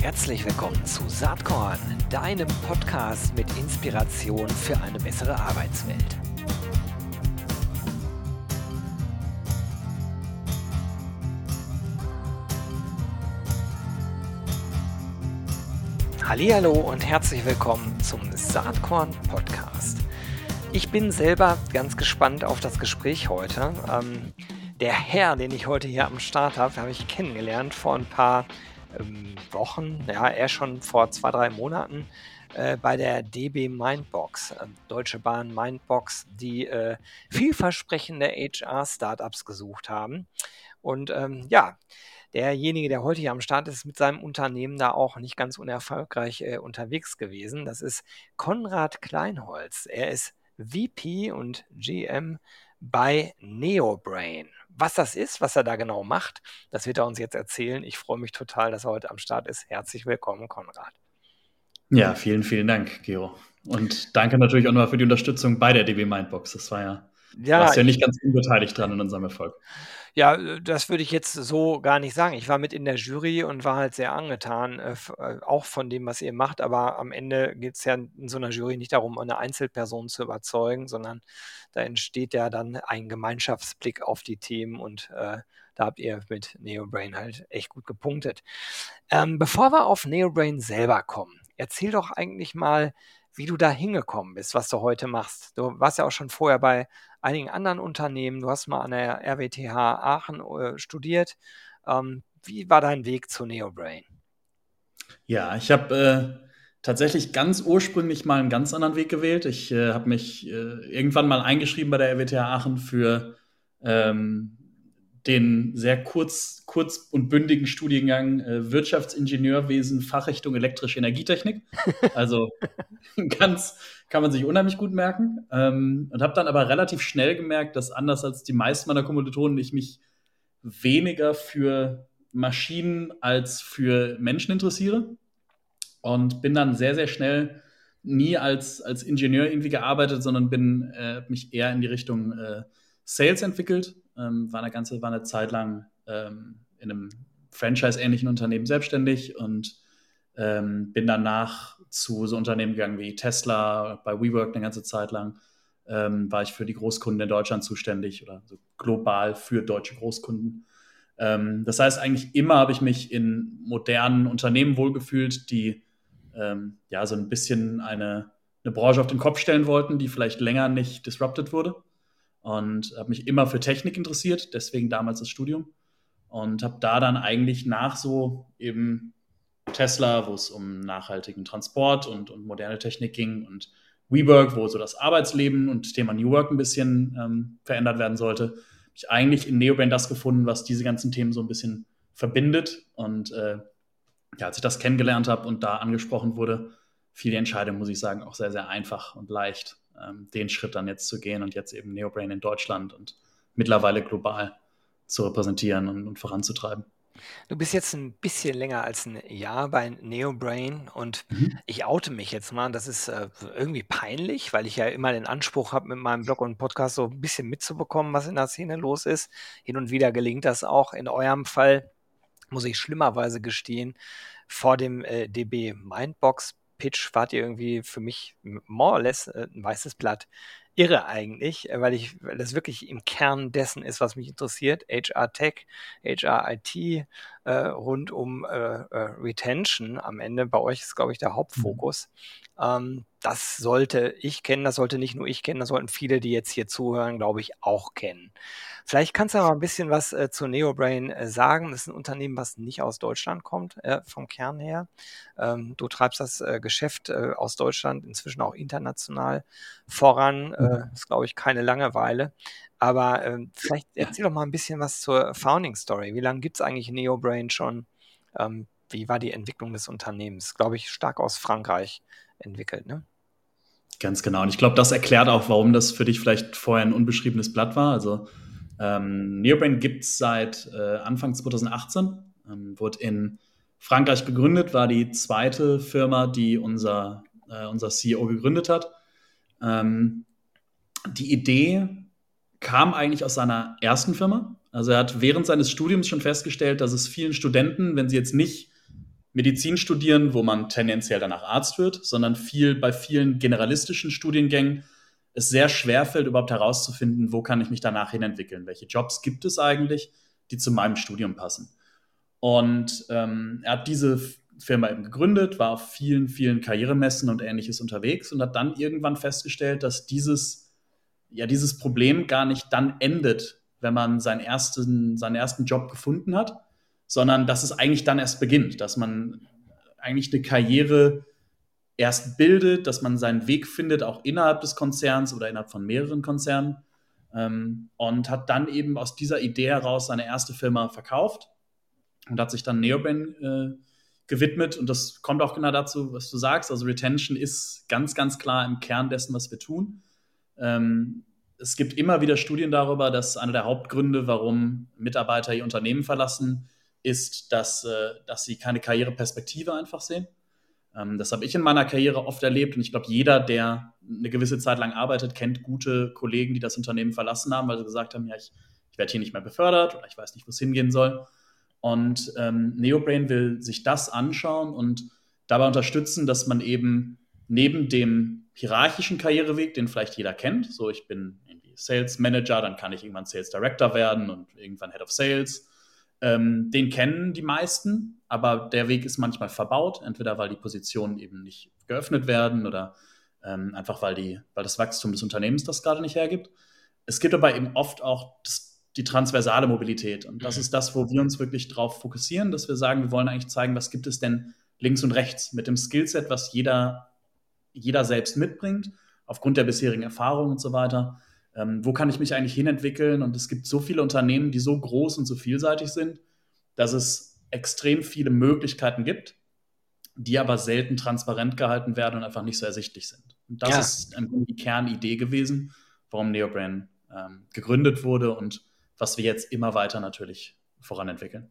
Herzlich willkommen zu Saatkorn, deinem Podcast mit Inspiration für eine bessere Arbeitswelt. Hallo und herzlich willkommen zum Saatkorn Podcast. Ich bin selber ganz gespannt auf das Gespräch heute. Ähm, der Herr, den ich heute hier am Start habe, habe ich kennengelernt vor ein paar ähm, Wochen, ja, er schon vor zwei, drei Monaten äh, bei der DB Mindbox, äh, Deutsche Bahn Mindbox, die äh, vielversprechende HR-Startups gesucht haben. Und ähm, ja, derjenige, der heute hier am Start ist, mit seinem Unternehmen da auch nicht ganz unerfolgreich äh, unterwegs gewesen. Das ist Konrad Kleinholz. Er ist VP und GM bei NeoBrain. Was das ist, was er da genau macht, das wird er uns jetzt erzählen. Ich freue mich total, dass er heute am Start ist. Herzlich willkommen, Konrad. Ja, vielen, vielen Dank, Gero. Und danke natürlich auch nochmal für die Unterstützung bei der DB Mindbox. Das war ja, ja warst ja nicht ganz unbeteiligt dran in unserem Erfolg. Ja, äh, das würde ich jetzt so gar nicht sagen. Ich war mit in der Jury und war halt sehr angetan, äh, äh, auch von dem, was ihr macht. Aber am Ende geht es ja in so einer Jury nicht darum, eine Einzelperson zu überzeugen, sondern da entsteht ja dann ein Gemeinschaftsblick auf die Themen und äh, da habt ihr mit NeoBrain halt echt gut gepunktet. Ähm, bevor wir auf NeoBrain selber kommen, erzähl doch eigentlich mal, wie du da hingekommen bist, was du heute machst. Du warst ja auch schon vorher bei einigen anderen Unternehmen. Du hast mal an der RWTH Aachen äh, studiert. Ähm, wie war dein Weg zu NeoBrain? Ja, ich habe äh, tatsächlich ganz ursprünglich mal einen ganz anderen Weg gewählt. Ich äh, habe mich äh, irgendwann mal eingeschrieben bei der RWTH Aachen für ähm, den sehr kurz, kurz und bündigen Studiengang äh, Wirtschaftsingenieurwesen, Fachrichtung elektrische Energietechnik. Also ganz, kann man sich unheimlich gut merken. Ähm, und habe dann aber relativ schnell gemerkt, dass anders als die meisten meiner Kommilitonen ich mich weniger für Maschinen als für Menschen interessiere. Und bin dann sehr, sehr schnell nie als, als Ingenieur irgendwie gearbeitet, sondern bin äh, mich eher in die Richtung äh, Sales entwickelt ähm, war, eine ganze, war eine Zeit lang ähm, in einem Franchise-ähnlichen Unternehmen selbstständig und ähm, bin danach zu so Unternehmen gegangen wie Tesla, bei WeWork eine ganze Zeit lang. Ähm, war ich für die Großkunden in Deutschland zuständig oder so global für deutsche Großkunden. Ähm, das heißt, eigentlich immer habe ich mich in modernen Unternehmen wohlgefühlt, die ähm, ja so ein bisschen eine, eine Branche auf den Kopf stellen wollten, die vielleicht länger nicht disrupted wurde und habe mich immer für Technik interessiert, deswegen damals das Studium. Und habe da dann eigentlich nach so eben Tesla, wo es um nachhaltigen Transport und, und moderne Technik ging und WeWork, wo so das Arbeitsleben und Thema New Work ein bisschen ähm, verändert werden sollte, habe ich eigentlich in NeoBrain das gefunden, was diese ganzen Themen so ein bisschen verbindet und äh, ja, als ich das kennengelernt habe und da angesprochen wurde, fiel die Entscheidung, muss ich sagen, auch sehr, sehr einfach und leicht den Schritt dann jetzt zu gehen und jetzt eben NeoBrain in Deutschland und mittlerweile global zu repräsentieren und, und voranzutreiben. Du bist jetzt ein bisschen länger als ein Jahr bei NeoBrain und mhm. ich oute mich jetzt mal. Das ist äh, irgendwie peinlich, weil ich ja immer den Anspruch habe, mit meinem Blog und Podcast so ein bisschen mitzubekommen, was in der Szene los ist. Hin und wieder gelingt das auch. In eurem Fall muss ich schlimmerweise gestehen, vor dem äh, DB Mindbox Pitch wart ihr irgendwie für mich more or less äh, ein weißes Blatt. Irre eigentlich, äh, weil ich, weil das wirklich im Kern dessen ist, was mich interessiert. HR Tech, HR IT, äh, rund um äh, äh, Retention am Ende. Bei euch ist, glaube ich, der mhm. Hauptfokus. Mhm. Ähm, das sollte ich kennen, das sollte nicht nur ich kennen, das sollten viele, die jetzt hier zuhören, glaube ich, auch kennen. Vielleicht kannst du aber ein bisschen was äh, zu NeoBrain äh, sagen. Das ist ein Unternehmen, was nicht aus Deutschland kommt, äh, vom Kern her. Ähm, du treibst das äh, Geschäft äh, aus Deutschland inzwischen auch international voran. Mhm. ist, glaube ich, keine Langeweile. Aber ähm, vielleicht erzähl doch mal ein bisschen was zur Founding Story. Wie lange gibt es eigentlich NeoBrain schon? Ähm, wie war die Entwicklung des Unternehmens? Glaube ich, stark aus Frankreich entwickelt, ne? Ganz genau. Und ich glaube, das erklärt auch, warum das für dich vielleicht vorher ein unbeschriebenes Blatt war. Also ähm, Neobrain gibt es seit äh, Anfang 2018, ähm, wurde in Frankreich gegründet, war die zweite Firma, die unser, äh, unser CEO gegründet hat. Ähm, die Idee kam eigentlich aus seiner ersten Firma. Also er hat während seines Studiums schon festgestellt, dass es vielen Studenten, wenn sie jetzt nicht Medizin studieren, wo man tendenziell danach Arzt wird, sondern viel bei vielen generalistischen Studiengängen es sehr schwer fällt, überhaupt herauszufinden, wo kann ich mich danach hin entwickeln, welche Jobs gibt es eigentlich, die zu meinem Studium passen. Und ähm, er hat diese Firma eben gegründet, war auf vielen, vielen Karrieremessen und ähnliches unterwegs und hat dann irgendwann festgestellt, dass dieses, ja, dieses Problem gar nicht dann endet, wenn man seinen ersten, seinen ersten Job gefunden hat, sondern dass es eigentlich dann erst beginnt, dass man eigentlich eine Karriere erst bildet, dass man seinen Weg findet, auch innerhalb des Konzerns oder innerhalb von mehreren Konzernen. Ähm, und hat dann eben aus dieser Idee heraus seine erste Firma verkauft und hat sich dann Neobrain äh, gewidmet. Und das kommt auch genau dazu, was du sagst. Also Retention ist ganz, ganz klar im Kern dessen, was wir tun. Ähm, es gibt immer wieder Studien darüber, dass einer der Hauptgründe, warum Mitarbeiter ihr Unternehmen verlassen, ist, dass, äh, dass sie keine Karriereperspektive einfach sehen. Ähm, das habe ich in meiner Karriere oft erlebt und ich glaube, jeder, der eine gewisse Zeit lang arbeitet, kennt gute Kollegen, die das Unternehmen verlassen haben, weil sie gesagt haben, ja, ich, ich werde hier nicht mehr befördert oder ich weiß nicht, wo es hingehen soll. Und ähm, Neobrain will sich das anschauen und dabei unterstützen, dass man eben neben dem hierarchischen Karriereweg, den vielleicht jeder kennt, so ich bin irgendwie Sales Manager, dann kann ich irgendwann Sales Director werden und irgendwann Head of Sales. Ähm, den kennen die meisten, aber der Weg ist manchmal verbaut, entweder weil die Positionen eben nicht geöffnet werden oder ähm, einfach weil, die, weil das Wachstum des Unternehmens das gerade nicht hergibt. Es gibt aber eben oft auch das die transversale Mobilität. Und das mhm. ist das, wo wir uns wirklich drauf fokussieren, dass wir sagen, wir wollen eigentlich zeigen, was gibt es denn links und rechts mit dem Skillset, was jeder, jeder selbst mitbringt, aufgrund der bisherigen Erfahrung und so weiter. Ähm, wo kann ich mich eigentlich hinentwickeln? Und es gibt so viele Unternehmen, die so groß und so vielseitig sind, dass es extrem viele Möglichkeiten gibt, die aber selten transparent gehalten werden und einfach nicht so ersichtlich sind. Und das ja. ist die Kernidee gewesen, warum Neobrain ähm, gegründet wurde und was wir jetzt immer weiter natürlich voranentwickeln.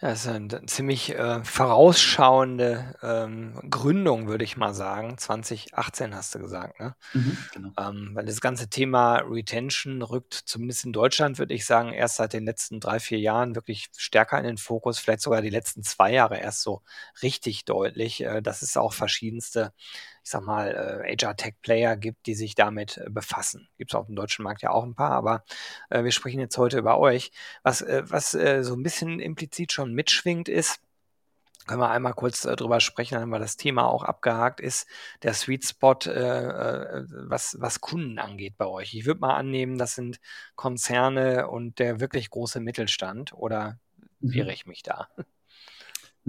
Ja, das ist eine ziemlich äh, vorausschauende ähm, Gründung, würde ich mal sagen. 2018 hast du gesagt, ne? Mhm, genau. Ähm, weil das ganze Thema Retention rückt zumindest in Deutschland, würde ich sagen, erst seit den letzten drei, vier Jahren wirklich stärker in den Fokus, vielleicht sogar die letzten zwei Jahre erst so richtig deutlich. Äh, dass es auch verschiedenste ich sag mal, äh, HR-Tech-Player gibt, die sich damit äh, befassen. Gibt es auf dem deutschen Markt ja auch ein paar, aber äh, wir sprechen jetzt heute über euch. Was, äh, was äh, so ein bisschen implizit schon mitschwingt, ist, können wir einmal kurz äh, drüber sprechen, dann haben wir das Thema auch abgehakt, ist der Sweet Spot, was, was Kunden angeht bei euch. Ich würde mal annehmen, das sind Konzerne und der wirklich große Mittelstand oder mhm. irre ich mich da?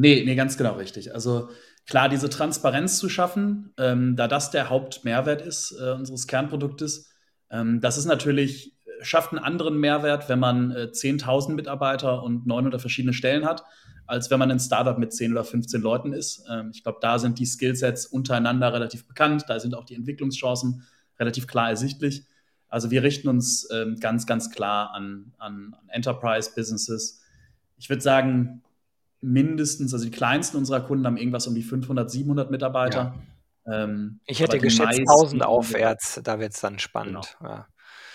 Nee, nee, ganz genau richtig. Also klar, diese Transparenz zu schaffen, ähm, da das der Hauptmehrwert ist äh, unseres Kernproduktes, ähm, das ist natürlich, äh, schafft einen anderen Mehrwert, wenn man äh, 10.000 Mitarbeiter und 900 verschiedene Stellen hat, als wenn man ein Startup mit 10 oder 15 Leuten ist. Ähm, ich glaube, da sind die Skillsets untereinander relativ bekannt, da sind auch die Entwicklungschancen relativ klar ersichtlich. Also wir richten uns ähm, ganz, ganz klar an, an, an Enterprise-Businesses. Ich würde sagen, mindestens, also die kleinsten unserer Kunden haben irgendwas um die 500, 700 Mitarbeiter. Ja. Ähm, ich hätte geschätzt 1000 aufwärts, da wird es dann spannend. Genau. Ja.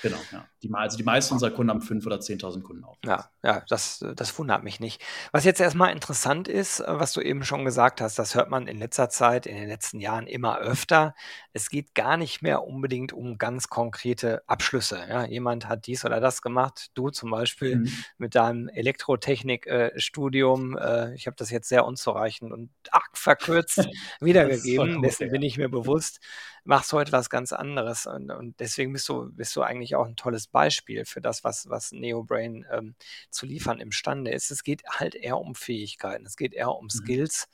Genau, ja. Die, also die meisten unserer Kunden haben 5.000 oder 10.000 Kunden auf. Ja, ja das, das wundert mich nicht. Was jetzt erstmal interessant ist, äh, was du eben schon gesagt hast, das hört man in letzter Zeit, in den letzten Jahren immer öfter. Es geht gar nicht mehr unbedingt um ganz konkrete Abschlüsse. Ja, jemand hat dies oder das gemacht, du zum Beispiel mhm. mit deinem Elektrotechnik-Studium. Äh, ich habe das jetzt sehr unzureichend und arg verkürzt wiedergegeben, dessen bin ich mir bewusst machst heute was ganz anderes. Und, und deswegen bist du, bist du eigentlich auch ein tolles Beispiel für das, was, was NeoBrain ähm, zu liefern imstande ist. Es geht halt eher um Fähigkeiten, es geht eher um mhm. Skills.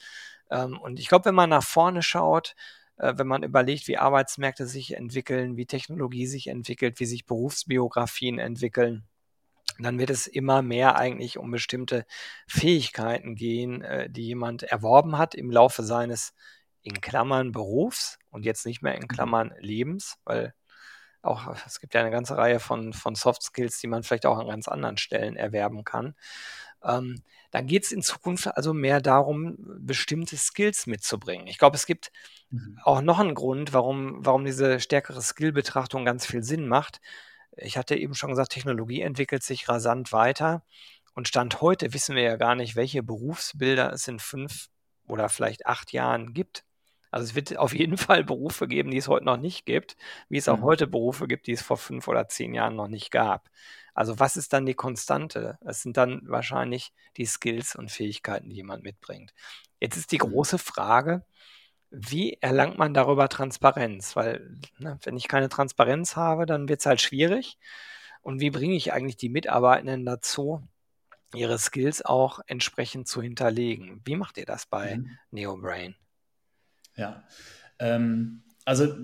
Ähm, und ich glaube, wenn man nach vorne schaut, äh, wenn man überlegt, wie Arbeitsmärkte sich entwickeln, wie Technologie sich entwickelt, wie sich Berufsbiografien entwickeln, dann wird es immer mehr eigentlich um bestimmte Fähigkeiten gehen, äh, die jemand erworben hat im Laufe seines in Klammern Berufs und jetzt nicht mehr in mhm. Klammern Lebens, weil auch es gibt ja eine ganze Reihe von, von Soft Skills, die man vielleicht auch an ganz anderen Stellen erwerben kann. Ähm, dann geht es in Zukunft also mehr darum, bestimmte Skills mitzubringen. Ich glaube, es gibt mhm. auch noch einen Grund, warum, warum diese stärkere Skill-Betrachtung ganz viel Sinn macht. Ich hatte eben schon gesagt, Technologie entwickelt sich rasant weiter. Und Stand heute wissen wir ja gar nicht, welche Berufsbilder es in fünf oder vielleicht acht Jahren gibt. Also es wird auf jeden Fall Berufe geben, die es heute noch nicht gibt, wie es auch mhm. heute Berufe gibt, die es vor fünf oder zehn Jahren noch nicht gab. Also was ist dann die Konstante? Es sind dann wahrscheinlich die Skills und Fähigkeiten, die jemand mitbringt. Jetzt ist die mhm. große Frage, wie erlangt man darüber Transparenz? Weil ne, wenn ich keine Transparenz habe, dann wird es halt schwierig. Und wie bringe ich eigentlich die Mitarbeitenden dazu, ihre Skills auch entsprechend zu hinterlegen? Wie macht ihr das bei mhm. NeoBrain? Ja, ähm, also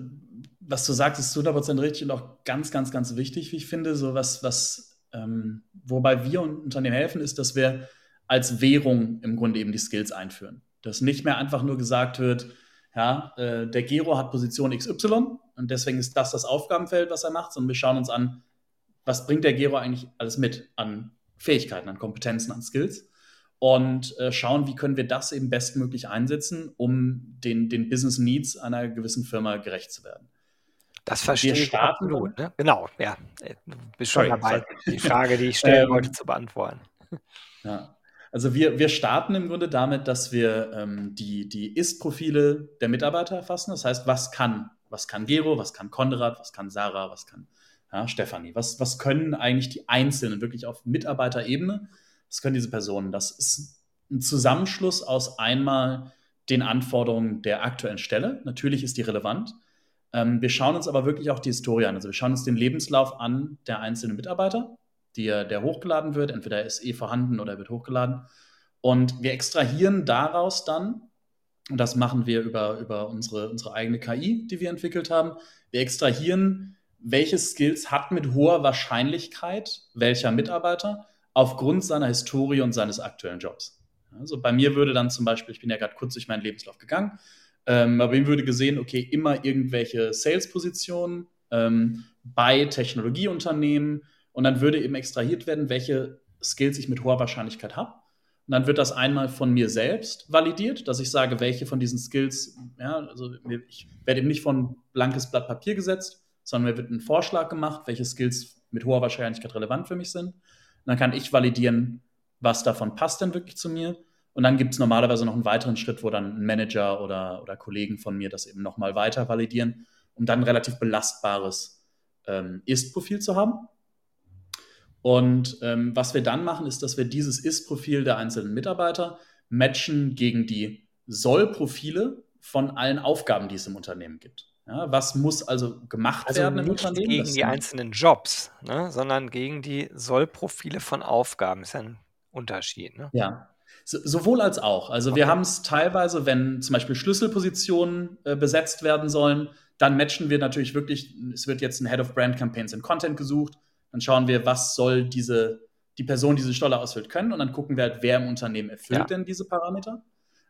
was du sagst, ist 100% richtig und auch ganz, ganz, ganz wichtig, wie ich finde. So was, was ähm, wobei wir Unternehmen helfen, ist, dass wir als Währung im Grunde eben die Skills einführen. Dass nicht mehr einfach nur gesagt wird, ja, äh, der Gero hat Position XY und deswegen ist das das Aufgabenfeld, was er macht, sondern wir schauen uns an, was bringt der Gero eigentlich alles mit an Fähigkeiten, an Kompetenzen, an Skills und äh, schauen, wie können wir das eben bestmöglich einsetzen, um den, den Business Needs einer gewissen Firma gerecht zu werden. Das verstehe wir ich absolut. Ne? Genau, ja. Du bist schon sorry, dabei, die Frage, die ich stellen ähm, wollte, zu beantworten. Ja. Also wir, wir starten im Grunde damit, dass wir ähm, die, die Ist-Profile der Mitarbeiter erfassen. Das heißt, was kann, was kann Gero, was kann Konrad, was kann Sarah, was kann ja, Stefanie? Was, was können eigentlich die Einzelnen wirklich auf Mitarbeiterebene? Was können diese Personen? Das ist ein Zusammenschluss aus einmal den Anforderungen der aktuellen Stelle. Natürlich ist die relevant. Ähm, wir schauen uns aber wirklich auch die Historie an. Also wir schauen uns den Lebenslauf an der einzelnen Mitarbeiter, die, der hochgeladen wird. Entweder er ist eh vorhanden oder er wird hochgeladen. Und wir extrahieren daraus dann, und das machen wir über, über unsere, unsere eigene KI, die wir entwickelt haben, wir extrahieren, welche Skills hat mit hoher Wahrscheinlichkeit welcher Mitarbeiter aufgrund seiner Historie und seines aktuellen Jobs. Also bei mir würde dann zum Beispiel, ich bin ja gerade kurz durch meinen Lebenslauf gegangen, ähm, bei ihm würde gesehen, okay, immer irgendwelche Sales-Positionen ähm, bei Technologieunternehmen und dann würde eben extrahiert werden, welche Skills ich mit hoher Wahrscheinlichkeit habe. Und dann wird das einmal von mir selbst validiert, dass ich sage, welche von diesen Skills, ja, also ich werde eben nicht von blankes Blatt Papier gesetzt, sondern mir wird ein Vorschlag gemacht, welche Skills mit hoher Wahrscheinlichkeit relevant für mich sind dann kann ich validieren, was davon passt denn wirklich zu mir. Und dann gibt es normalerweise noch einen weiteren Schritt, wo dann ein Manager oder, oder Kollegen von mir das eben nochmal weiter validieren, um dann ein relativ belastbares ähm, Ist-Profil zu haben. Und ähm, was wir dann machen, ist, dass wir dieses Ist-Profil der einzelnen Mitarbeiter matchen gegen die Soll-Profile von allen Aufgaben, die es im Unternehmen gibt. Ja, was muss also gemacht also werden im nicht Unternehmen? gegen die einzelnen Jobs, ne, sondern gegen die Sollprofile von Aufgaben. Ist ja ein Unterschied. Ne? Ja, so, sowohl als auch. Also okay. wir haben es teilweise, wenn zum Beispiel Schlüsselpositionen äh, besetzt werden sollen, dann matchen wir natürlich wirklich, es wird jetzt ein Head of Brand Campaigns and Content gesucht, dann schauen wir, was soll diese, die Person, die diese Stelle ausfüllt, können und dann gucken wir halt, wer im Unternehmen erfüllt ja. denn diese Parameter.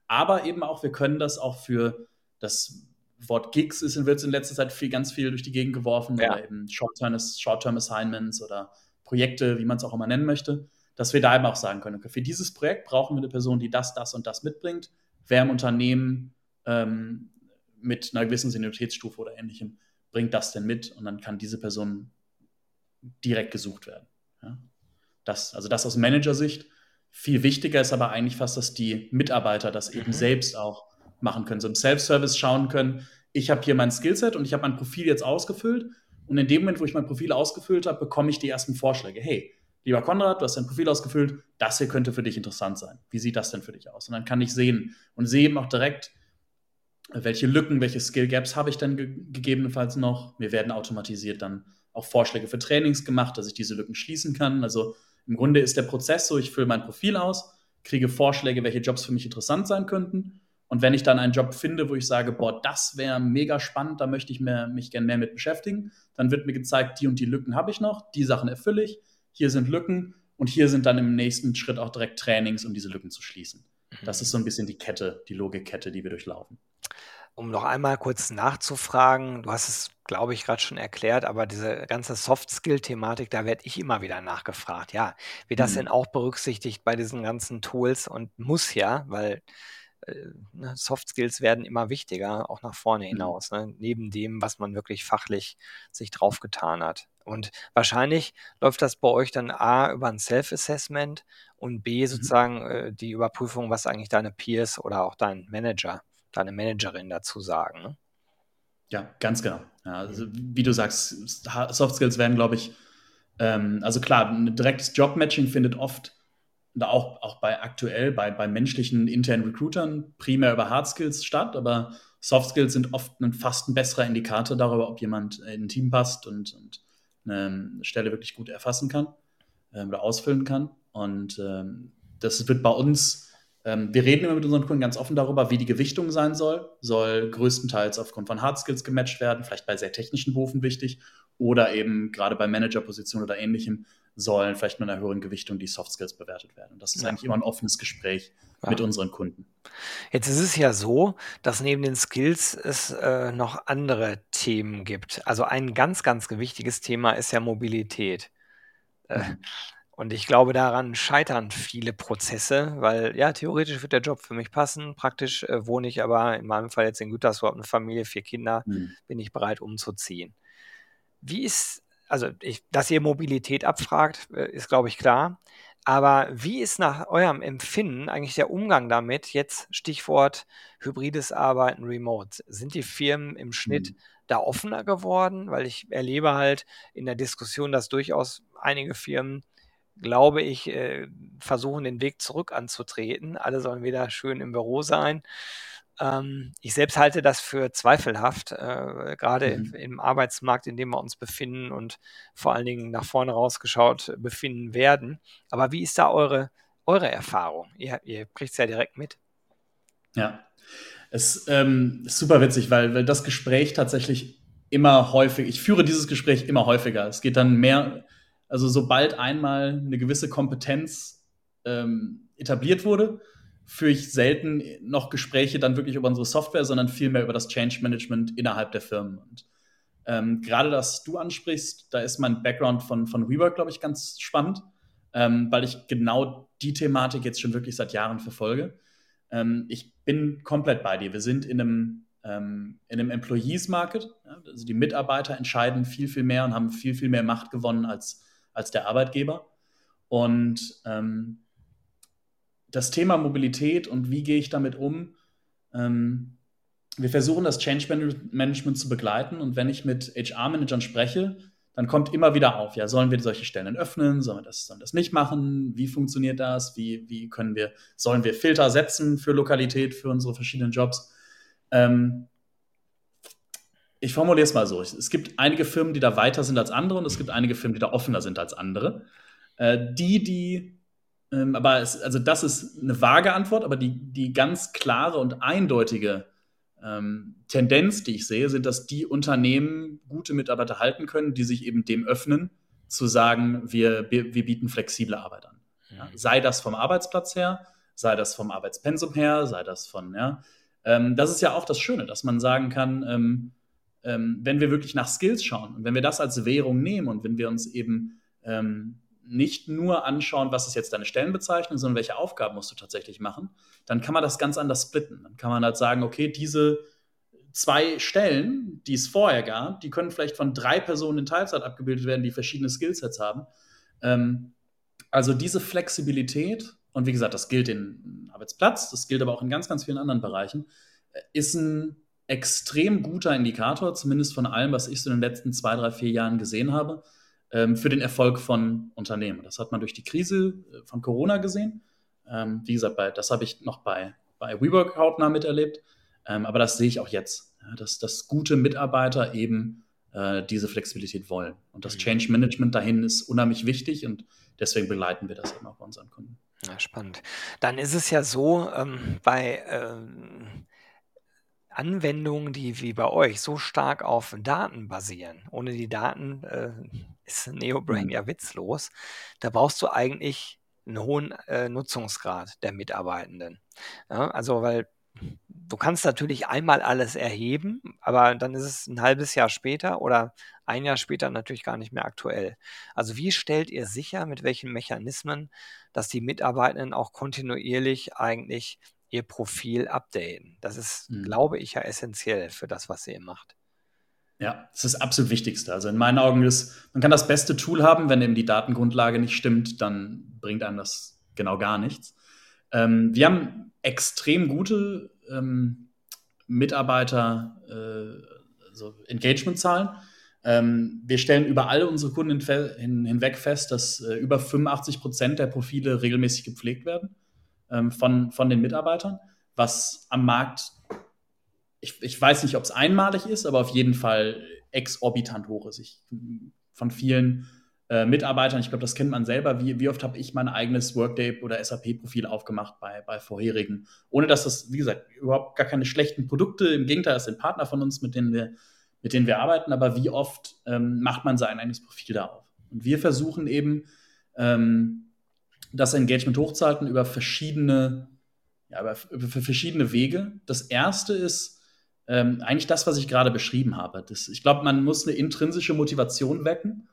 Aber eben auch, wir können das auch für das Wort Gigs ist, wird in letzter Zeit viel, ganz viel durch die Gegend geworfen, ja. oder eben Short-Term Short Assignments oder Projekte, wie man es auch immer nennen möchte, dass wir da eben auch sagen können, okay, für dieses Projekt brauchen wir eine Person, die das, das und das mitbringt. Wer im Unternehmen ähm, mit einer gewissen Senioritätsstufe oder ähnlichem bringt das denn mit und dann kann diese Person direkt gesucht werden. Ja? Das, also das aus Managersicht. Viel wichtiger ist aber eigentlich fast, dass die Mitarbeiter das eben mhm. selbst auch machen können, so im Self-Service schauen können, ich habe hier mein Skillset und ich habe mein Profil jetzt ausgefüllt. Und in dem Moment, wo ich mein Profil ausgefüllt habe, bekomme ich die ersten Vorschläge. Hey, lieber Konrad, du hast dein Profil ausgefüllt, das hier könnte für dich interessant sein. Wie sieht das denn für dich aus? Und dann kann ich sehen und sehe eben auch direkt, welche Lücken, welche Skill Gaps habe ich denn ge gegebenenfalls noch. Mir werden automatisiert dann auch Vorschläge für Trainings gemacht, dass ich diese Lücken schließen kann. Also im Grunde ist der Prozess so, ich fülle mein Profil aus, kriege Vorschläge, welche Jobs für mich interessant sein könnten und wenn ich dann einen Job finde, wo ich sage, boah, das wäre mega spannend, da möchte ich mehr, mich gerne mehr mit beschäftigen, dann wird mir gezeigt, die und die Lücken habe ich noch, die Sachen erfülle ich, hier sind Lücken und hier sind dann im nächsten Schritt auch direkt Trainings, um diese Lücken zu schließen. Mhm. Das ist so ein bisschen die Kette, die Logikkette, die wir durchlaufen. Um noch einmal kurz nachzufragen, du hast es, glaube ich, gerade schon erklärt, aber diese ganze Soft-Skill-Thematik, da werde ich immer wieder nachgefragt. Ja, wird das mhm. denn auch berücksichtigt bei diesen ganzen Tools und muss ja, weil ne, Soft Skills werden immer wichtiger, auch nach vorne mhm. hinaus, ne? neben dem, was man wirklich fachlich sich draufgetan hat. Und wahrscheinlich läuft das bei euch dann A über ein Self-Assessment und B mhm. sozusagen äh, die Überprüfung, was eigentlich deine Peers oder auch dein Manager, deine Managerin dazu sagen. Ne? Ja, ganz genau. Ja, also, wie du sagst, Soft Skills werden, glaube ich, ähm, also klar, ein direktes Jobmatching findet oft auch, auch bei aktuell, bei, bei menschlichen internen Recruitern primär über Hard Skills statt, aber Soft Skills sind oft ein, fast ein besserer Indikator darüber, ob jemand in ein Team passt und, und eine Stelle wirklich gut erfassen kann äh, oder ausfüllen kann. Und ähm, das wird bei uns, ähm, wir reden immer mit unseren Kunden ganz offen darüber, wie die Gewichtung sein soll. Soll größtenteils aufgrund von Hard Skills gematcht werden, vielleicht bei sehr technischen Berufen wichtig, oder eben gerade bei Managerpositionen oder ähnlichem sollen vielleicht mit einer höheren Gewichtung die Soft Skills bewertet werden. Und das ist ja. eigentlich immer ein offenes Gespräch ja. mit unseren Kunden. Jetzt ist es ja so, dass neben den Skills es äh, noch andere Themen gibt. Also ein ganz, ganz wichtiges Thema ist ja Mobilität. Äh, mhm. Und ich glaube, daran scheitern viele Prozesse, weil ja, theoretisch wird der Job für mich passen. Praktisch äh, wohne ich aber in meinem Fall jetzt in Gütersloh, eine Familie, vier Kinder, mhm. bin ich bereit umzuziehen. Wie ist, also ich, dass ihr Mobilität abfragt, äh, ist glaube ich klar. Aber wie ist nach eurem Empfinden eigentlich der Umgang damit? Jetzt Stichwort hybrides Arbeiten, Remote. Sind die Firmen im Schnitt mhm. da offener geworden? Weil ich erlebe halt in der Diskussion, dass durchaus einige Firmen glaube ich, äh, versuchen, den Weg zurück anzutreten. Alle sollen wieder schön im Büro sein. Ähm, ich selbst halte das für zweifelhaft, äh, gerade mhm. im Arbeitsmarkt, in dem wir uns befinden und vor allen Dingen nach vorne rausgeschaut befinden werden. Aber wie ist da eure, eure Erfahrung? Ihr, ihr kriegt es ja direkt mit. Ja, es ähm, ist super witzig, weil, weil das Gespräch tatsächlich immer häufig, ich führe dieses Gespräch immer häufiger. Es geht dann mehr also sobald einmal eine gewisse Kompetenz ähm, etabliert wurde, führe ich selten noch Gespräche dann wirklich über unsere Software, sondern vielmehr über das Change Management innerhalb der Firmen. Und ähm, gerade das du ansprichst, da ist mein Background von, von WeWork, glaube ich, ganz spannend, ähm, weil ich genau die Thematik jetzt schon wirklich seit Jahren verfolge. Ähm, ich bin komplett bei dir. Wir sind in einem, ähm, in einem Employees Market. Ja, also die Mitarbeiter entscheiden viel, viel mehr und haben viel, viel mehr Macht gewonnen als als der Arbeitgeber. Und ähm, das Thema Mobilität und wie gehe ich damit um, ähm, wir versuchen das Change Management zu begleiten und wenn ich mit HR-Managern spreche, dann kommt immer wieder auf, ja, sollen wir solche Stellen öffnen, sollen wir das, sollen das nicht machen, wie funktioniert das, wie, wie können wir, sollen wir Filter setzen für Lokalität, für unsere verschiedenen Jobs. Ähm, ich formuliere es mal so. Es gibt einige Firmen, die da weiter sind als andere und es gibt einige Firmen, die da offener sind als andere. Äh, die, die, ähm, aber es, also das ist eine vage Antwort, aber die, die ganz klare und eindeutige ähm, Tendenz, die ich sehe, sind, dass die Unternehmen gute Mitarbeiter halten können, die sich eben dem öffnen, zu sagen, wir, wir, wir bieten flexible Arbeit an. Ja, mhm. sei das vom Arbeitsplatz her, sei das vom Arbeitspensum her, sei das von, ja. Ähm, das ist ja auch das Schöne, dass man sagen kann, ähm, ähm, wenn wir wirklich nach Skills schauen und wenn wir das als Währung nehmen und wenn wir uns eben ähm, nicht nur anschauen, was ist jetzt deine Stellenbezeichnung, sondern welche Aufgaben musst du tatsächlich machen, dann kann man das ganz anders splitten. Dann kann man halt sagen, okay, diese zwei Stellen, die es vorher gab, die können vielleicht von drei Personen in Teilzeit abgebildet werden, die verschiedene Skillsets haben. Ähm, also diese Flexibilität, und wie gesagt, das gilt in Arbeitsplatz, das gilt aber auch in ganz, ganz vielen anderen Bereichen, äh, ist ein extrem guter Indikator, zumindest von allem, was ich so in den letzten zwei, drei, vier Jahren gesehen habe, für den Erfolg von Unternehmen. Das hat man durch die Krise äh, von Corona gesehen. Ähm, wie gesagt, bei, das habe ich noch bei, bei WeWork hautnah miterlebt. Ähm, aber das sehe ich auch jetzt, dass, dass gute Mitarbeiter eben äh, diese Flexibilität wollen. Und das mhm. Change Management dahin ist unheimlich wichtig und deswegen begleiten wir das eben auch bei unseren Kunden. Ja, spannend. Dann ist es ja so, ähm, bei ähm, Anwendungen, die wie bei euch so stark auf Daten basieren. Ohne die Daten äh, ist NeoBrain mhm. ja witzlos. Da brauchst du eigentlich einen hohen äh, Nutzungsgrad der Mitarbeitenden. Ja, also, weil du kannst natürlich einmal alles erheben, aber dann ist es ein halbes Jahr später oder ein Jahr später natürlich gar nicht mehr aktuell. Also wie stellt ihr sicher, mit welchen Mechanismen, dass die Mitarbeitenden auch kontinuierlich eigentlich ihr Profil updaten. Das ist, mhm. glaube ich, ja essentiell für das, was ihr macht. Ja, das ist das absolut Wichtigste. Also in meinen Augen ist, man kann das beste Tool haben, wenn eben die Datengrundlage nicht stimmt, dann bringt einem das genau gar nichts. Ähm, wir haben extrem gute ähm, Mitarbeiter, äh, also Engagement-Zahlen. Ähm, wir stellen über alle unsere Kunden hin, hinweg fest, dass äh, über 85 Prozent der Profile regelmäßig gepflegt werden ähm, von, von den Mitarbeitern, was am Markt, ich, ich weiß nicht, ob es einmalig ist, aber auf jeden Fall exorbitant hoch ist. Ich, von vielen äh, Mitarbeitern, ich glaube, das kennt man selber, wie, wie oft habe ich mein eigenes Workday oder SAP-Profil aufgemacht bei, bei vorherigen, ohne dass das, wie gesagt, überhaupt gar keine schlechten Produkte, im Gegenteil, das sind Partner von uns, mit denen wir, mit denen wir arbeiten, aber wie oft ähm, macht man sein eigenes Profil da auf? Und wir versuchen eben, ähm, das Engagement hochzuhalten über verschiedene, ja, über, über verschiedene Wege. Das erste ist ähm, eigentlich das, was ich gerade beschrieben habe. Das, ich glaube, man muss eine intrinsische Motivation wecken.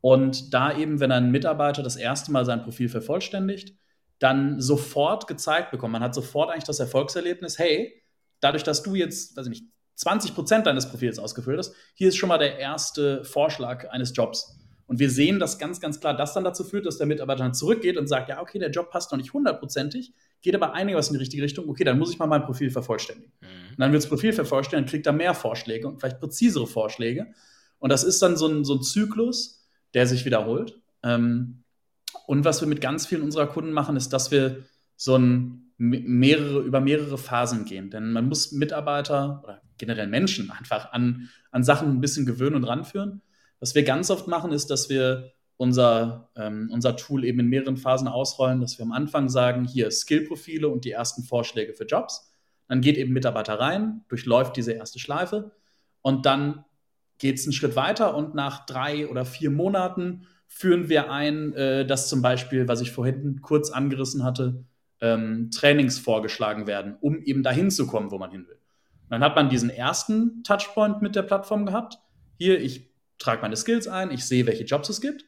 Und da eben, wenn ein Mitarbeiter das erste Mal sein Profil vervollständigt, dann sofort gezeigt bekommt, man hat sofort eigentlich das Erfolgserlebnis, hey, dadurch, dass du jetzt, weiß ich nicht, 20 Prozent deines Profils ausgefüllt hast, hier ist schon mal der erste Vorschlag eines Jobs. Und wir sehen das ganz, ganz klar, das dann dazu führt, dass der Mitarbeiter dann zurückgeht und sagt, ja, okay, der Job passt noch nicht hundertprozentig, geht aber einiges in die richtige Richtung, okay, dann muss ich mal mein Profil vervollständigen. Mhm. Und dann wird das Profil vervollständigt, kriegt er mehr Vorschläge und vielleicht präzisere Vorschläge. Und das ist dann so ein, so ein Zyklus, der sich wiederholt. Ähm, und was wir mit ganz vielen unserer Kunden machen, ist, dass wir so ein mehrere, über mehrere Phasen gehen. Denn man muss Mitarbeiter oder generell Menschen einfach an, an Sachen ein bisschen gewöhnen und ranführen. Was wir ganz oft machen, ist, dass wir unser, ähm, unser Tool eben in mehreren Phasen ausrollen, dass wir am Anfang sagen, hier Skillprofile und die ersten Vorschläge für Jobs. Dann geht eben Mitarbeiter rein, durchläuft diese erste Schleife und dann geht es einen Schritt weiter und nach drei oder vier Monaten führen wir ein, äh, dass zum Beispiel, was ich vorhin kurz angerissen hatte, ähm, Trainings vorgeschlagen werden, um eben dahin zu kommen, wo man hin will. Und dann hat man diesen ersten Touchpoint mit der Plattform gehabt. Hier, ich trage meine Skills ein, ich sehe, welche Jobs es gibt.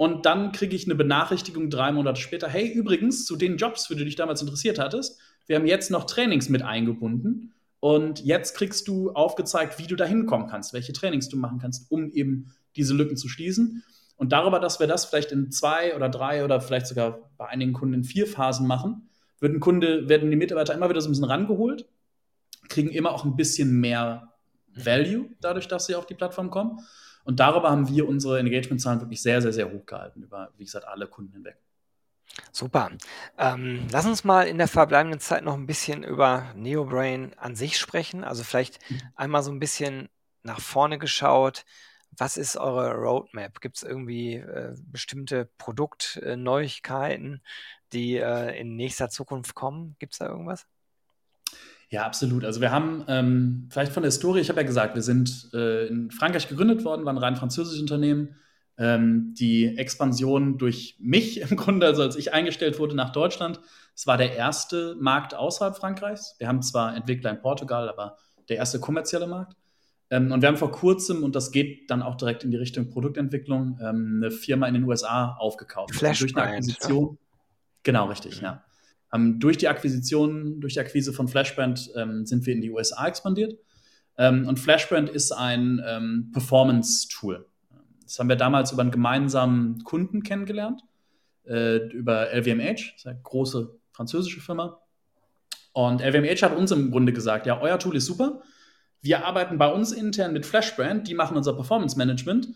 Und dann kriege ich eine Benachrichtigung drei Monate später, hey, übrigens, zu den Jobs, für die du dich damals interessiert hattest, wir haben jetzt noch Trainings mit eingebunden. Und jetzt kriegst du aufgezeigt, wie du da hinkommen kannst, welche Trainings du machen kannst, um eben diese Lücken zu schließen. Und darüber, dass wir das vielleicht in zwei oder drei oder vielleicht sogar bei einigen Kunden in vier Phasen machen, wird ein Kunde, werden die Mitarbeiter immer wieder so ein bisschen rangeholt, kriegen immer auch ein bisschen mehr Value dadurch, dass sie auf die Plattform kommen. Und darüber haben wir unsere Engagement-Zahlen wirklich sehr, sehr, sehr hoch gehalten, über, wie gesagt, alle Kunden hinweg. Super. Ähm, lass uns mal in der verbleibenden Zeit noch ein bisschen über NeoBrain an sich sprechen. Also vielleicht mhm. einmal so ein bisschen nach vorne geschaut. Was ist eure Roadmap? Gibt es irgendwie äh, bestimmte Produktneuigkeiten, die äh, in nächster Zukunft kommen? Gibt es da irgendwas? Ja, absolut. Also wir haben ähm, vielleicht von der Historie, ich habe ja gesagt, wir sind äh, in Frankreich gegründet worden, waren rein französisches Unternehmen. Ähm, die Expansion durch mich im Grunde, also als ich eingestellt wurde nach Deutschland, es war der erste Markt außerhalb Frankreichs. Wir haben zwar Entwickler in Portugal, aber der erste kommerzielle Markt. Ähm, und wir haben vor kurzem, und das geht dann auch direkt in die Richtung Produktentwicklung, ähm, eine Firma in den USA aufgekauft. Flash durch eine Akquisition. Genau, richtig, ja. Ähm, durch die Akquisition, durch die Akquise von Flashbrand ähm, sind wir in die USA expandiert. Ähm, und Flashbrand ist ein ähm, Performance-Tool. Das haben wir damals über einen gemeinsamen Kunden kennengelernt, äh, über LVMH, das ist eine große französische Firma. Und LVMH hat uns im Grunde gesagt, ja, euer Tool ist super. Wir arbeiten bei uns intern mit Flashbrand, die machen unser Performance Management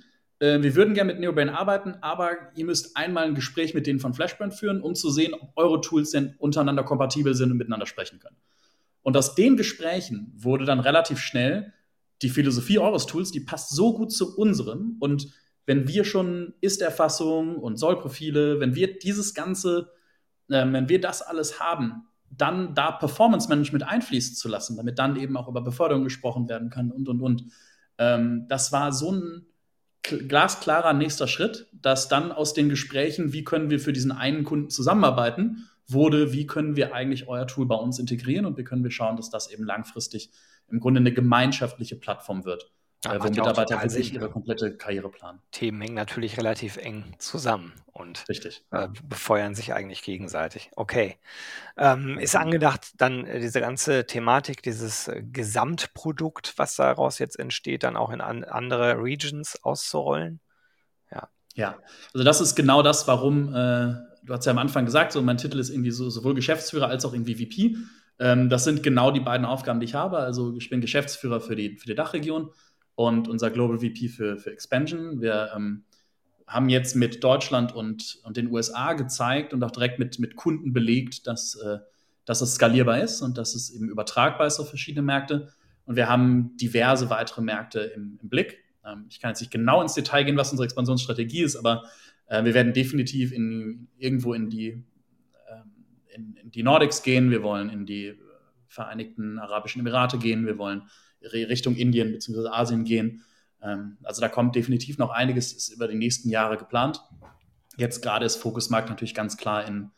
äh, wir würden gerne mit NeoBrain arbeiten, aber ihr müsst einmal ein Gespräch mit denen von Flashbrand führen, um zu sehen, ob eure Tools denn untereinander kompatibel sind und miteinander sprechen können. Und aus den Gesprächen wurde dann relativ schnell die Philosophie eures Tools, die passt so gut zu unserem. Und wenn wir schon Ist-Erfassung und Soll-Profile, wenn wir dieses Ganze, äh, wenn wir das alles haben, dann da Performance Management einfließen zu lassen, damit dann eben auch über Beförderung gesprochen werden kann und und und. Ähm, das war so ein glasklarer nächster Schritt, dass dann aus den Gesprächen, wie können wir für diesen einen Kunden zusammenarbeiten, wurde, wie können wir eigentlich euer Tool bei uns integrieren und wie können wir schauen, dass das eben langfristig im Grunde eine gemeinschaftliche Plattform wird. Ja, wo Mitarbeiter für sich ihre komplette Karriere planen. Themen hängen natürlich relativ eng zusammen und Richtig, äh, befeuern sich eigentlich gegenseitig. Okay. Ähm, ist angedacht, dann äh, diese ganze Thematik, dieses äh, Gesamtprodukt, was daraus jetzt entsteht, dann auch in an andere Regions auszurollen? Ja. Ja, also das ist genau das, warum äh, du hast ja am Anfang gesagt, so mein Titel ist irgendwie so, sowohl Geschäftsführer als auch irgendwie VP. Ähm, das sind genau die beiden Aufgaben, die ich habe. Also ich bin Geschäftsführer für die, für die Dachregion und unser Global VP für, für Expansion. Wir ähm, haben jetzt mit Deutschland und, und den USA gezeigt und auch direkt mit, mit Kunden belegt, dass, äh, dass es skalierbar ist und dass es eben übertragbar ist auf verschiedene Märkte. Und wir haben diverse weitere Märkte im, im Blick. Ähm, ich kann jetzt nicht genau ins Detail gehen, was unsere Expansionsstrategie ist, aber äh, wir werden definitiv in, irgendwo in die, ähm, in, in die Nordics gehen. Wir wollen in die Vereinigten Arabischen Emirate gehen. Wir wollen Richtung Indien bzw. Asien gehen. Ähm, also da kommt definitiv noch einiges, ist über die nächsten Jahre geplant. Jetzt gerade ist Fokusmarkt natürlich ganz klar in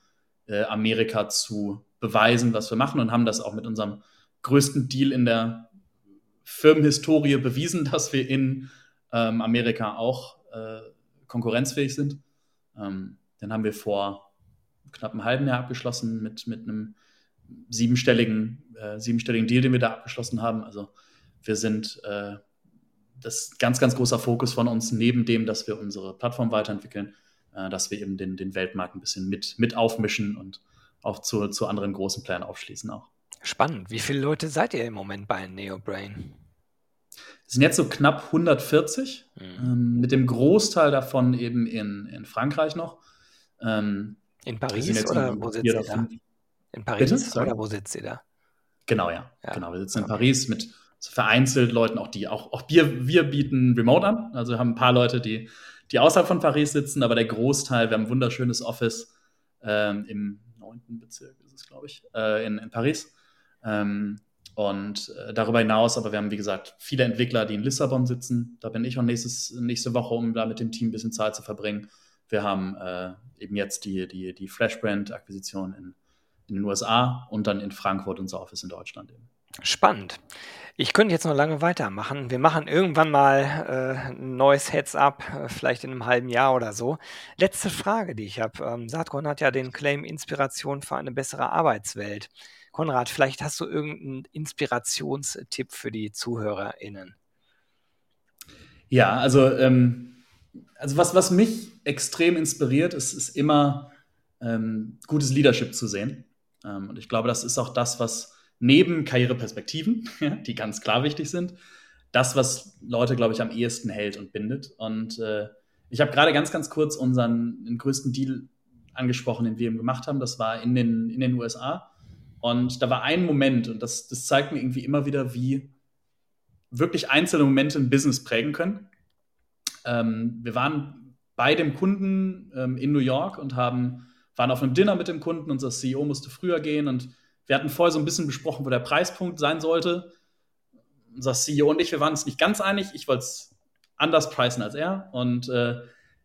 äh, Amerika zu beweisen, was wir machen und haben das auch mit unserem größten Deal in der Firmenhistorie bewiesen, dass wir in ähm, Amerika auch äh, konkurrenzfähig sind. Ähm, den haben wir vor knapp einem halben Jahr abgeschlossen mit, mit einem siebenstelligen, äh, siebenstelligen Deal, den wir da abgeschlossen haben. Also wir sind äh, das ist ganz, ganz großer Fokus von uns, neben dem, dass wir unsere Plattform weiterentwickeln, äh, dass wir eben den, den Weltmarkt ein bisschen mit, mit aufmischen und auch zu, zu anderen großen Playern aufschließen auch. Spannend. Wie viele Leute seid ihr im Moment bei NeoBrain? Es sind jetzt so knapp 140, mhm. ähm, mit dem Großteil davon eben in, in Frankreich noch. Ähm, in Paris oder wo sitzt ihr da? In Paris Bitte? oder wo sitzt ihr da? Genau, ja. ja. Genau, wir sitzen okay. in Paris mit so vereinzelt Leuten, auch die, auch, auch wir, wir bieten Remote an. Also wir haben ein paar Leute, die, die außerhalb von Paris sitzen, aber der Großteil, wir haben ein wunderschönes Office ähm, im neunten Bezirk, ist es, glaube ich, äh, in, in Paris. Ähm, und äh, darüber hinaus, aber wir haben, wie gesagt, viele Entwickler, die in Lissabon sitzen. Da bin ich auch nächstes, nächste Woche, um da mit dem Team ein bisschen Zeit zu verbringen. Wir haben äh, eben jetzt die, die, die Flashbrand-Akquisition in, in den USA und dann in Frankfurt unser Office in Deutschland eben. Spannend. Ich könnte jetzt noch lange weitermachen. Wir machen irgendwann mal äh, ein neues Heads-up, äh, vielleicht in einem halben Jahr oder so. Letzte Frage, die ich habe. Ähm, Saatkorn hat ja den Claim Inspiration für eine bessere Arbeitswelt. Konrad, vielleicht hast du irgendeinen Inspirationstipp für die ZuhörerInnen. Ja, also, ähm, also was, was mich extrem inspiriert, ist, ist immer ähm, gutes Leadership zu sehen. Ähm, und ich glaube, das ist auch das, was neben Karriereperspektiven, die ganz klar wichtig sind, das, was Leute, glaube ich, am ehesten hält und bindet. Und äh, ich habe gerade ganz, ganz kurz unseren den größten Deal angesprochen, den wir eben gemacht haben. Das war in den, in den USA. Und da war ein Moment, und das, das zeigt mir irgendwie immer wieder, wie wirklich einzelne Momente ein Business prägen können. Ähm, wir waren bei dem Kunden ähm, in New York und haben, waren auf einem Dinner mit dem Kunden. Unser CEO musste früher gehen und wir hatten vorher so ein bisschen besprochen, wo der Preispunkt sein sollte. Unser CEO und ich, wir waren uns nicht ganz einig. Ich wollte es anders preisen als er. Und äh,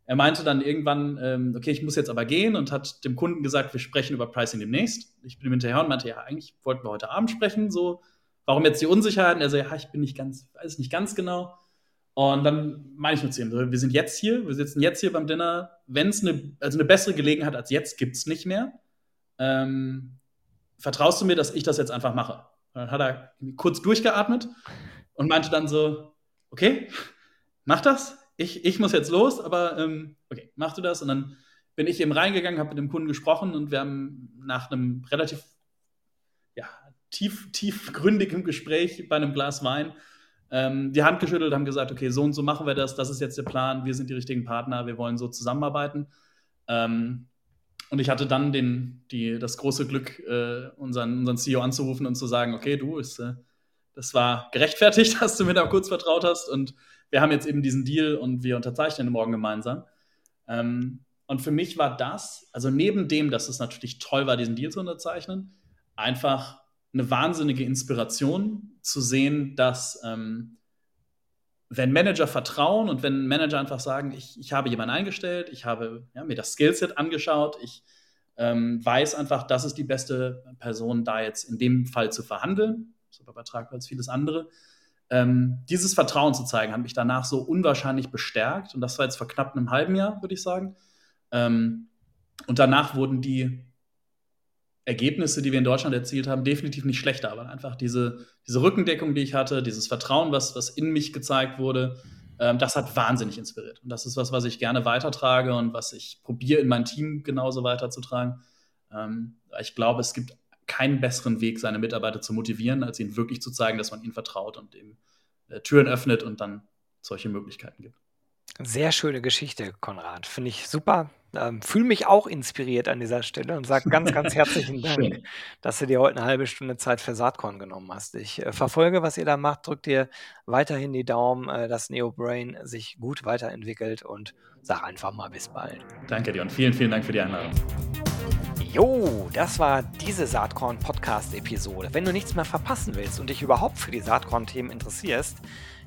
er meinte dann irgendwann, ähm, okay, ich muss jetzt aber gehen und hat dem Kunden gesagt, wir sprechen über Pricing demnächst. Ich bin ihm hinterher und meinte, ja, eigentlich wollten wir heute Abend sprechen. So, warum jetzt die Unsicherheit? Und er so, ja, ich bin nicht ganz, weiß nicht ganz genau. Und dann meine ich nur zu ihm, wir sind jetzt hier, wir sitzen jetzt hier beim Dinner. Wenn es eine, also eine bessere Gelegenheit als jetzt gibt es nicht mehr. Ähm, vertraust du mir, dass ich das jetzt einfach mache? Und dann hat er kurz durchgeatmet und meinte dann so, okay, mach das. Ich, ich muss jetzt los, aber ähm, okay, machst du das? Und dann bin ich eben reingegangen, habe mit dem Kunden gesprochen und wir haben nach einem relativ ja, tief, tiefgründigen Gespräch bei einem Glas Wein ähm, die Hand geschüttelt, haben gesagt, okay, so und so machen wir das, das ist jetzt der Plan, wir sind die richtigen Partner, wir wollen so zusammenarbeiten. Ähm, und ich hatte dann den, die, das große Glück, äh, unseren, unseren CEO anzurufen und zu sagen, okay, du, ist, äh, das war gerechtfertigt, dass du mir da kurz vertraut hast und wir haben jetzt eben diesen Deal und wir unterzeichnen morgen gemeinsam. Ähm, und für mich war das, also neben dem, dass es natürlich toll war, diesen Deal zu unterzeichnen, einfach eine wahnsinnige Inspiration zu sehen, dass ähm, wenn Manager vertrauen und wenn Manager einfach sagen, ich, ich habe jemanden eingestellt, ich habe ja, mir das Skillset angeschaut, ich ähm, weiß einfach, das ist die beste Person, da jetzt in dem Fall zu verhandeln, aber übertragbar als vieles andere. Ähm, dieses Vertrauen zu zeigen, hat mich danach so unwahrscheinlich bestärkt und das war jetzt vor knapp einem halben Jahr, würde ich sagen. Ähm, und danach wurden die Ergebnisse, die wir in Deutschland erzielt haben, definitiv nicht schlechter, aber einfach diese, diese Rückendeckung, die ich hatte, dieses Vertrauen, was, was in mich gezeigt wurde, Ähm, das hat wahnsinnig inspiriert. Und das ist was, was ich gerne weitertrage und was ich probiere in mein Team genauso weiterzutragen. Ähm, ich glaube, es gibt keinen besseren Weg, seine Mitarbeiter zu motivieren, als ihnen wirklich zu zeigen, dass man ihnen vertraut und eben äh, Türen öffnet und dann solche Möglichkeiten gibt. Sehr schöne Geschichte, Konrad. Finde ich super. Ähm, Fühle mich auch inspiriert an dieser Stelle und sage ganz, ganz herzlichen Dank, dass du dir heute eine halbe Stunde Zeit für Saatkorn genommen hast. Ich äh, verfolge, was ihr da macht, drückt dir weiterhin die Daumen, äh, dass NeoBrain sich gut weiterentwickelt und sag einfach mal bis bald. Danke dir und vielen, vielen Dank für die Einladung. Jo, das war diese Saatkorn-Podcast-Episode. Wenn du nichts mehr verpassen willst und dich überhaupt für die Saatkorn-Themen interessierst,